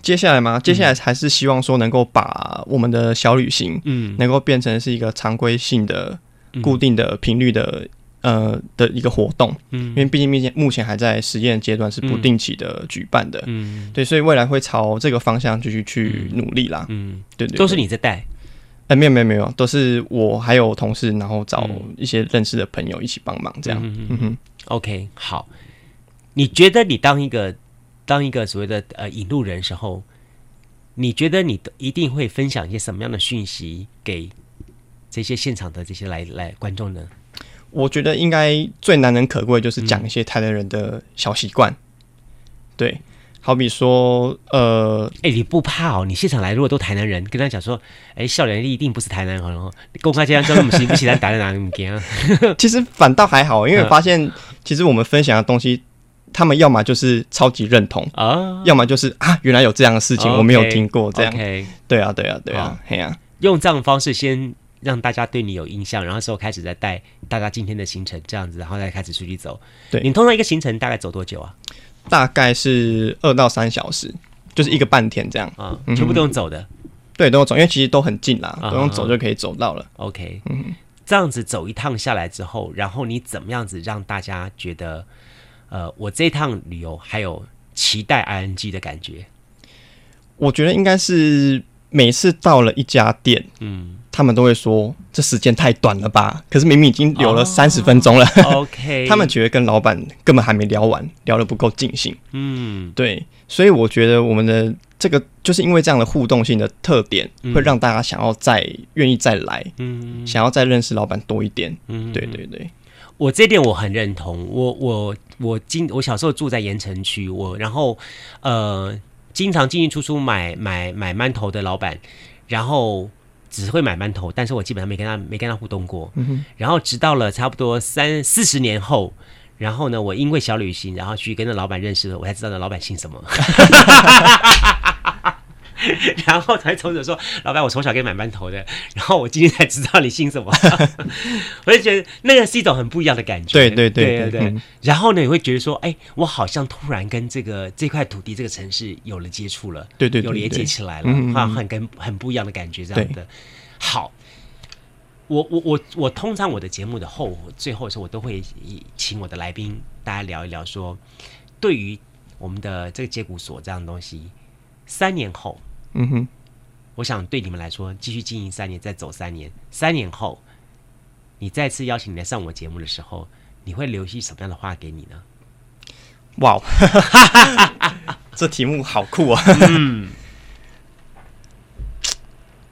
接下来吗？接下来还是希望说能够把我们的小旅行，嗯，能够变成是一个常规性的。固定的频率的呃的一个活动，嗯，因为毕竟目前目前还在实验阶段，是不定期的举办的，嗯，对，所以未来会朝这个方向继续去努力啦，嗯，对，对对，都是你在带，哎，没有没有没有，都是我还有同事，然后找一些认识的朋友一起帮忙这样。嗯。嗯哼，OK，好。你觉得你当一个当一个所谓的呃引路人时候，你觉得你一定会分享一些什么样的讯息给这些现场的这些来来观众呢？我觉得应该最难能可贵就是讲一些台南人的小习惯，嗯、对。好比说，呃，哎、欸，你不怕哦？你现场来如果都台南人，跟他讲说，哎、欸，笑脸一定不是台南人哦。公开这样说，我们行不行？来打在哪里？你 其实反倒还好，因为发现其实我们分享的东西，他们要么就是超级认同啊，要么就是啊，原来有这样的事情，我没有听过这样。对啊，对啊，对啊，用这样的方式先让大家对你有印象，然后之后开始再带大家今天的行程这样子，然后再开始出去走。对，你通常一个行程大概走多久啊？大概是二到三小时，就是一个半天这样啊，全部都用走的，对，都用走，因为其实都很近啦，都用走就可以走到了。OK，嗯，这样子走一趟下来之后，然后你怎么样子让大家觉得，呃，我这趟旅游还有期待 ING 的感觉？我觉得应该是每次到了一家店，嗯。他们都会说这时间太短了吧？可是明明已经留了三十分钟了。Oh, OK，他们觉得跟老板根本还没聊完，聊得不够尽兴。嗯，对，所以我觉得我们的这个就是因为这样的互动性的特点，会让大家想要再愿意再来，嗯，想要再认识老板多一点。嗯，对对对，我这点我很认同。我我我今我小时候住在盐城区，我然后呃经常进进出出买买买馒头的老板，然后。只会买馒头，但是我基本上没跟他没跟他互动过。嗯、然后直到了差不多三四十年后，然后呢，我因为小旅行，然后去跟那老板认识了，我才知道那老板姓什么。然后才从此说，老板，我从小给你买馒头的。然后我今天才知道你姓什么，我就觉得那个是一种很不一样的感觉。对对对对对。嗯、然后呢，你会觉得说，哎，我好像突然跟这个这块土地、这个城市有了接触了，对对，对，对，有连接起来了，很跟很不一样的感觉，这样的。好，我我我我通常我的节目的后最后的时候，我都会请我的来宾大家聊一聊，说对于我们的这个接骨所这样的东西，三年后。嗯哼，我想对你们来说，继续经营三年，再走三年，三年后，你再次邀请你来上我节目的时候，你会留些什么样的话给你呢？哇，这题目好酷啊！嗯，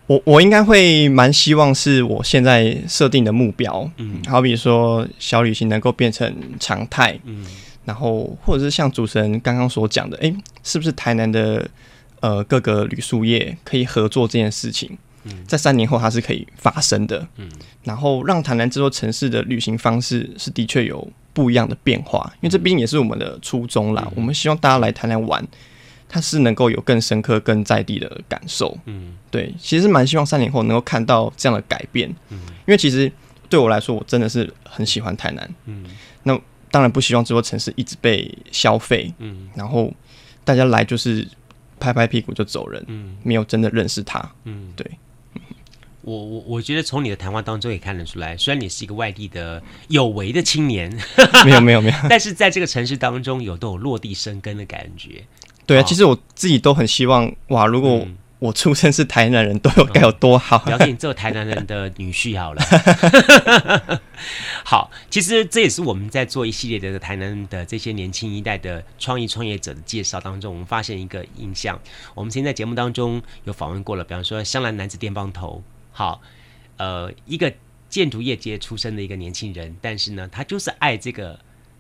我我应该会蛮希望是我现在设定的目标，嗯，好比说小旅行能够变成常态，嗯，然后或者是像主持人刚刚所讲的，哎，是不是台南的？呃，各个旅宿业可以合作这件事情，在三年后它是可以发生的。嗯，然后让台南这座城市的旅行方式是的确有不一样的变化，因为这毕竟也是我们的初衷啦。我们希望大家来台南玩，它是能够有更深刻、更在地的感受。嗯，对，其实蛮希望三年后能够看到这样的改变。嗯，因为其实对我来说，我真的是很喜欢台南。嗯，那当然不希望这座城市一直被消费。嗯，然后大家来就是。拍拍屁股就走人，嗯，没有真的认识他，嗯，对，我我我觉得从你的谈话当中也看得出来，虽然你是一个外地的有为的青年，没有没有没有，但是在这个城市当中有都有落地生根的感觉，对啊，哦、其实我自己都很希望，哇，如果、嗯。我出生是台南人，都有该有多好？不要做台南人的女婿好了。好，其实这也是我们在做一系列的台南的这些年轻一代的创意创业者的介绍当中，我们发现一个印象。我们现在节目当中有访问过了，比方说香兰男子电棒头，好，呃，一个建筑业界出身的一个年轻人，但是呢，他就是爱这个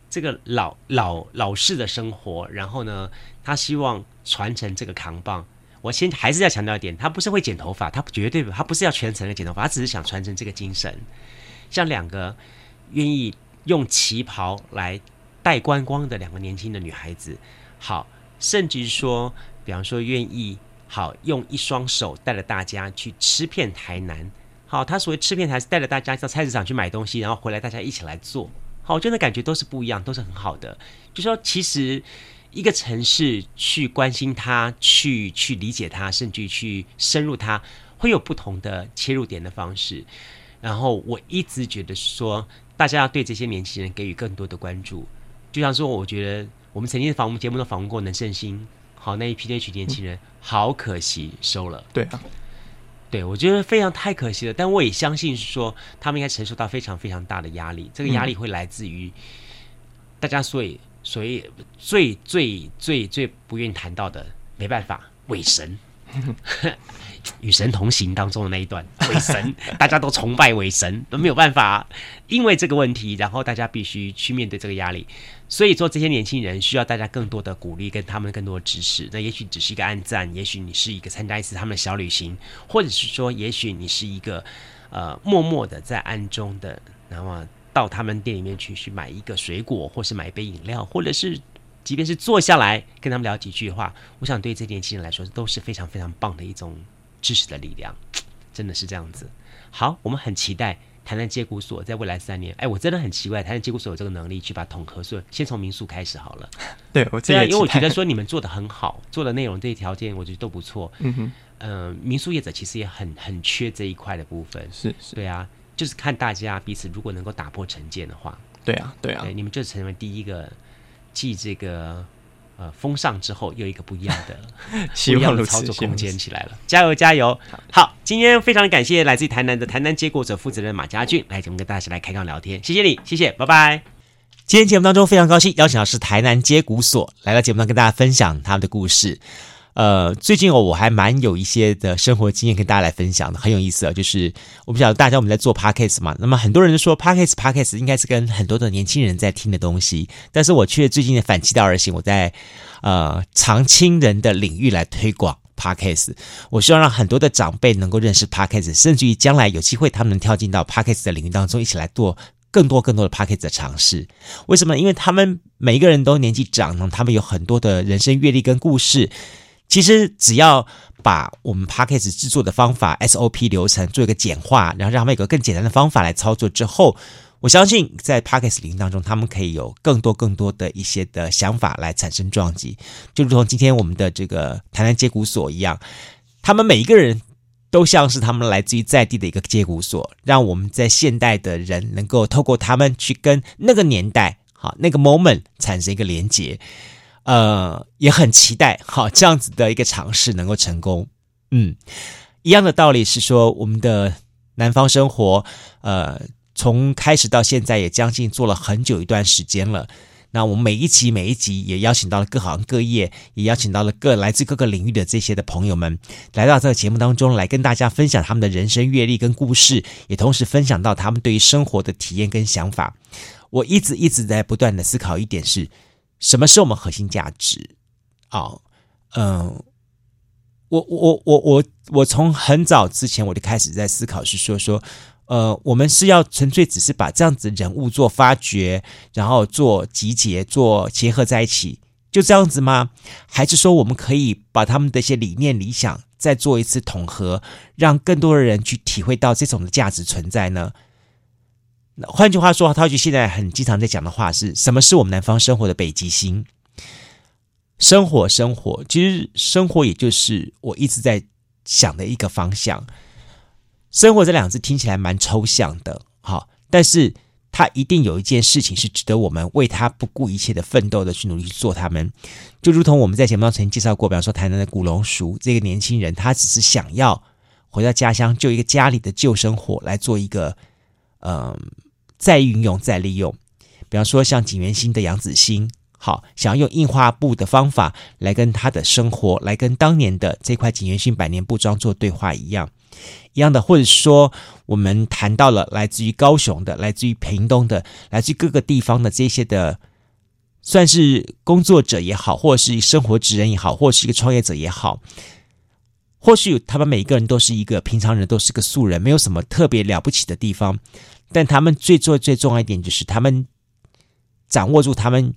这个老老老式的生活，然后呢，他希望传承这个扛棒。我先还是要强调一点，他不是会剪头发，他绝对不他不是要全程的剪头发，他只是想传承这个精神。像两个愿意用旗袍来带观光的两个年轻的女孩子，好，甚至说，比方说愿意好用一双手带着大家去吃遍台南，好，他所谓吃遍台是带着大家到菜市场去买东西，然后回来大家一起来做，好，我觉得感觉都是不一样，都是很好的。就说其实。一个城市去关心它，去去理解它，甚至去深入它，会有不同的切入点的方式。然后我一直觉得说，大家要对这些年轻人给予更多的关注。就像说，我觉得我们曾经访问节目都访问过能胜兴，好那一批那群年轻人，好可惜收了。对啊，对，我觉得非常太可惜了。但我也相信是说，他们应该承受到非常非常大的压力。这个压力会来自于大家所以所以最最最最不愿意谈到的，没办法，伪神。与神同行当中的那一段，伪神，大家都崇拜伪神，都没有办法，因为这个问题，然后大家必须去面对这个压力。所以说，这些年轻人需要大家更多的鼓励，跟他们更多的支持。那也许只是一个暗赞，也许你是一个参加一次他们的小旅行，或者是说，也许你是一个呃默默的在暗中的，然后到他们店里面去去买一个水果，或是买一杯饮料，或者是。即便是坐下来跟他们聊几句话，我想对这些年轻人来说都是非常非常棒的一种知识的力量，真的是这样子。好，我们很期待台南接骨所在未来三年。哎，我真的很奇怪，台南接骨所有这个能力去把统合所先从民宿开始好了。对，我这样，因为我觉得说你们做的很好，做的内容这些条件我觉得都不错。嗯哼，嗯、呃，民宿业者其实也很很缺这一块的部分。是是，对啊，就是看大家彼此如果能够打破成见的话。对啊，对啊，对，你们就成为第一个。继这个呃风尚之后，又一个不一样的 希望的操作空间起来了，加油加油！好，今天非常感谢来自于台南的台南接骨者负责人马家俊来节目跟大家来开杠聊天，谢谢你，谢谢，拜拜。今天节目当中非常高兴邀请到是台南接骨所来到节目当中跟大家分享他们的故事。呃，最近哦，我还蛮有一些的生活经验跟大家来分享的，很有意思啊。就是我不晓得大家我们在做 podcast 嘛，那么很多人说 podcast podcast 应该是跟很多的年轻人在听的东西，但是我却最近反其道而行，我在呃长青人的领域来推广 podcast。我希望让很多的长辈能够认识 podcast，甚至于将来有机会他们能跳进到 podcast 的领域当中，一起来做更多更多的 podcast 的尝试。为什么？因为他们每一个人都年纪长，他们有很多的人生阅历跟故事。其实只要把我们 Podcast 制作的方法 SOP 流程做一个简化，然后让他们有个更简单的方法来操作之后，我相信在 Podcast 领域当中，他们可以有更多更多的一些的想法来产生撞击，就如同今天我们的这个台南接骨所一样，他们每一个人都像是他们来自于在地的一个接骨所，让我们在现代的人能够透过他们去跟那个年代好那个 moment 产生一个连接。呃，也很期待，哈，这样子的一个尝试能够成功。嗯，一样的道理是说，我们的南方生活，呃，从开始到现在也将近做了很久一段时间了。那我们每一集每一集也邀请到了各行各业，也邀请到了各来自各个领域的这些的朋友们，来到这个节目当中来跟大家分享他们的人生阅历跟故事，也同时分享到他们对于生活的体验跟想法。我一直一直在不断的思考一点是。什么是我们核心价值？哦，嗯，我我我我我从很早之前我就开始在思考，是说说，呃，我们是要纯粹只是把这样子人物做发掘，然后做集结、做结合在一起，就这样子吗？还是说我们可以把他们的一些理念、理想再做一次统合，让更多的人去体会到这种的价值存在呢？换句话说，他就现在很经常在讲的话是什么？是我们南方生活的北极星？生活，生活，其实生活也就是我一直在想的一个方向。生活这两字听起来蛮抽象的，好，但是它一定有一件事情是值得我们为他不顾一切的奋斗的去努力去做。他们就如同我们在节目当中曾经介绍过，比方说台南的古龙叔这个年轻人，他只是想要回到家乡，就一个家里的旧生活来做一个。嗯，再运用、再利用，比方说像景元兴的杨子兴，好，想要用印花布的方法来跟他的生活，来跟当年的这块景元兴百年布庄做对话一样，一样的，或者说我们谈到了来自于高雄的、来自于屏东的、来自于各个地方的这些的，算是工作者也好，或者是生活职人也好，或者是一个创业者也好。或许他们每一个人都是一个平常人，都是个素人，没有什么特别了不起的地方。但他们最最最重要一点就是，他们掌握住他们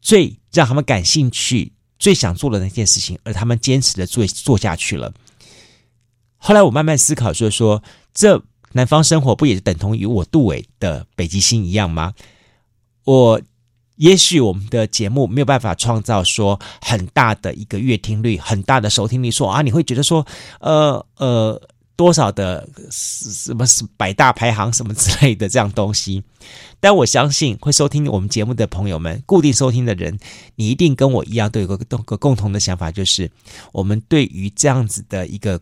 最让他们感兴趣、最想做的那件事情，而他们坚持的做做下去了。后来我慢慢思考说，说说这南方生活不也是等同于我杜伟的北极星一样吗？我。也许我们的节目没有办法创造说很大的一个阅听率，很大的收听率，说啊，你会觉得说，呃呃，多少的什么是百大排行什么之类的这样东西。但我相信会收听我们节目的朋友们，固定收听的人，你一定跟我一样，都有个个共同的想法，就是我们对于这样子的一个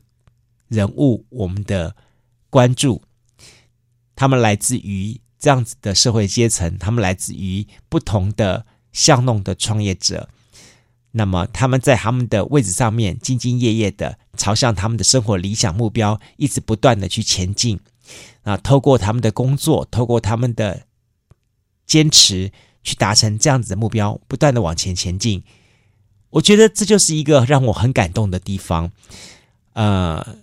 人物，我们的关注，他们来自于这样子的社会阶层，他们来自于不同的巷弄的创业者。那么他们在他们的位置上面兢兢业业的朝向他们的生活理想目标，一直不断的去前进。啊，透过他们的工作，透过他们的坚持，去达成这样子的目标，不断的往前前进。我觉得这就是一个让我很感动的地方。呃，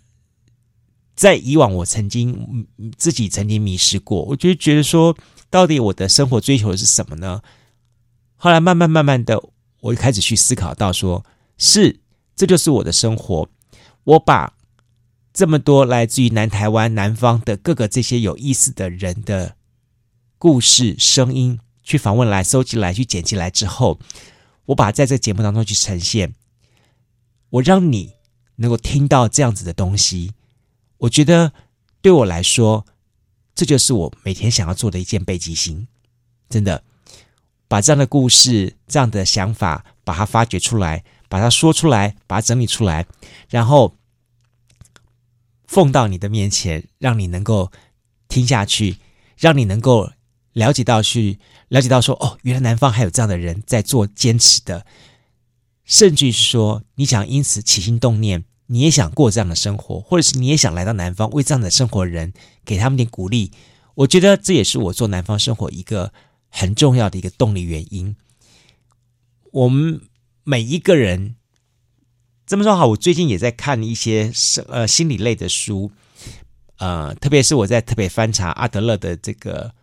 在以往我曾经自己曾经迷失过，我就觉得说，到底我的生活追求的是什么呢？后来慢慢慢慢的。我就开始去思考到，说是这就是我的生活。我把这么多来自于南台湾、南方的各个这些有意思的人的故事、声音，去访问来、收集来、去剪辑来之后，我把在这节目当中去呈现。我让你能够听到这样子的东西，我觉得对我来说，这就是我每天想要做的一件北极星，真的。把这样的故事、这样的想法，把它发掘出来，把它说出来，把它整理出来，然后奉到你的面前，让你能够听下去，让你能够了解到去了解到说，哦，原来南方还有这样的人在做坚持的，甚至是说，你想因此起心动念，你也想过这样的生活，或者是你也想来到南方，为这样的生活的人给他们点鼓励。我觉得这也是我做南方生活一个。很重要的一个动力原因，我们每一个人这么说好，我最近也在看一些呃心理类的书，呃，特别是我在特别翻查阿德勒的这个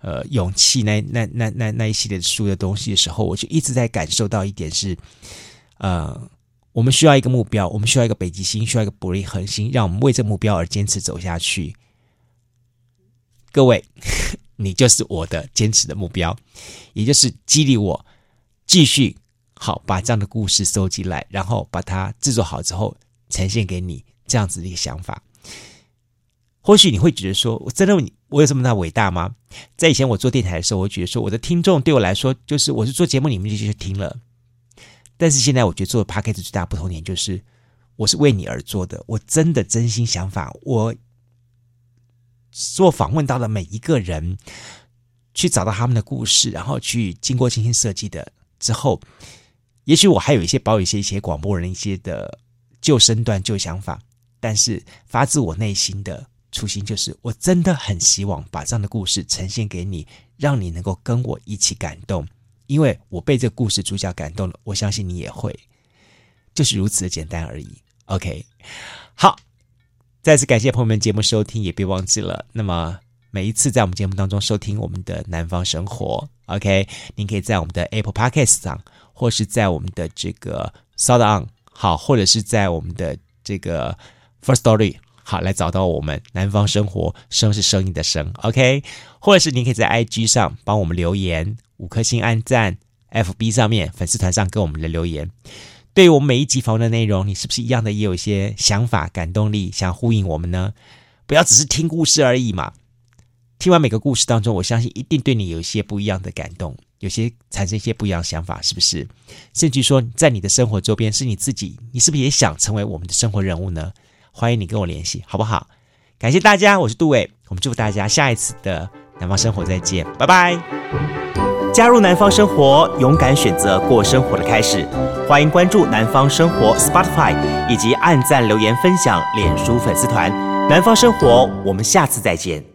呃勇气那那那那那一系列书的东西的时候，我就一直在感受到一点是，呃，我们需要一个目标，我们需要一个北极星，需要一个不离恒星，让我们为这目标而坚持走下去。各位。你就是我的坚持的目标，也就是激励我继续好把这样的故事收集来，然后把它制作好之后呈现给你这样子的一个想法。或许你会觉得说，我真的我有这么大伟大吗？在以前我做电台的时候，我觉得说我的听众对我来说就是我是做节目里面就去听了，但是现在我觉得做 Podcast 最大不同点就是我是为你而做的，我真的真心想法我。做访问到的每一个人，去找到他们的故事，然后去经过精心设计的之后，也许我还有一些保有一些一些广播人一些的旧身段、旧想法，但是发自我内心的初心就是，我真的很希望把这样的故事呈现给你，让你能够跟我一起感动，因为我被这故事主角感动了，我相信你也会，就是如此的简单而已。OK，好。再次感谢朋友们节目收听，也别忘记了。那么每一次在我们节目当中收听我们的南方生活，OK，您可以在我们的 Apple Podcast 上，或是在我们的这个 SoundOn 好，或者是在我们的这个 First Story 好，来找到我们南方生活，声是声音的声，OK，或者是您可以在 IG 上帮我们留言，五颗星按赞，FB 上面粉丝团上给我们的留言。对于我们每一集访问的内容，你是不是一样的也有一些想法、感动力，想呼应我们呢？不要只是听故事而已嘛！听完每个故事当中，我相信一定对你有一些不一样的感动，有些产生一些不一样的想法，是不是？甚至说，在你的生活周边，是你自己，你是不是也想成为我们的生活人物呢？欢迎你跟我联系，好不好？感谢大家，我是杜伟，我们祝福大家下一次的南方生活再见，拜拜。加入南方生活，勇敢选择过生活的开始。欢迎关注南方生活 Spotify，以及按赞、留言、分享脸书粉丝团。南方生活，我们下次再见。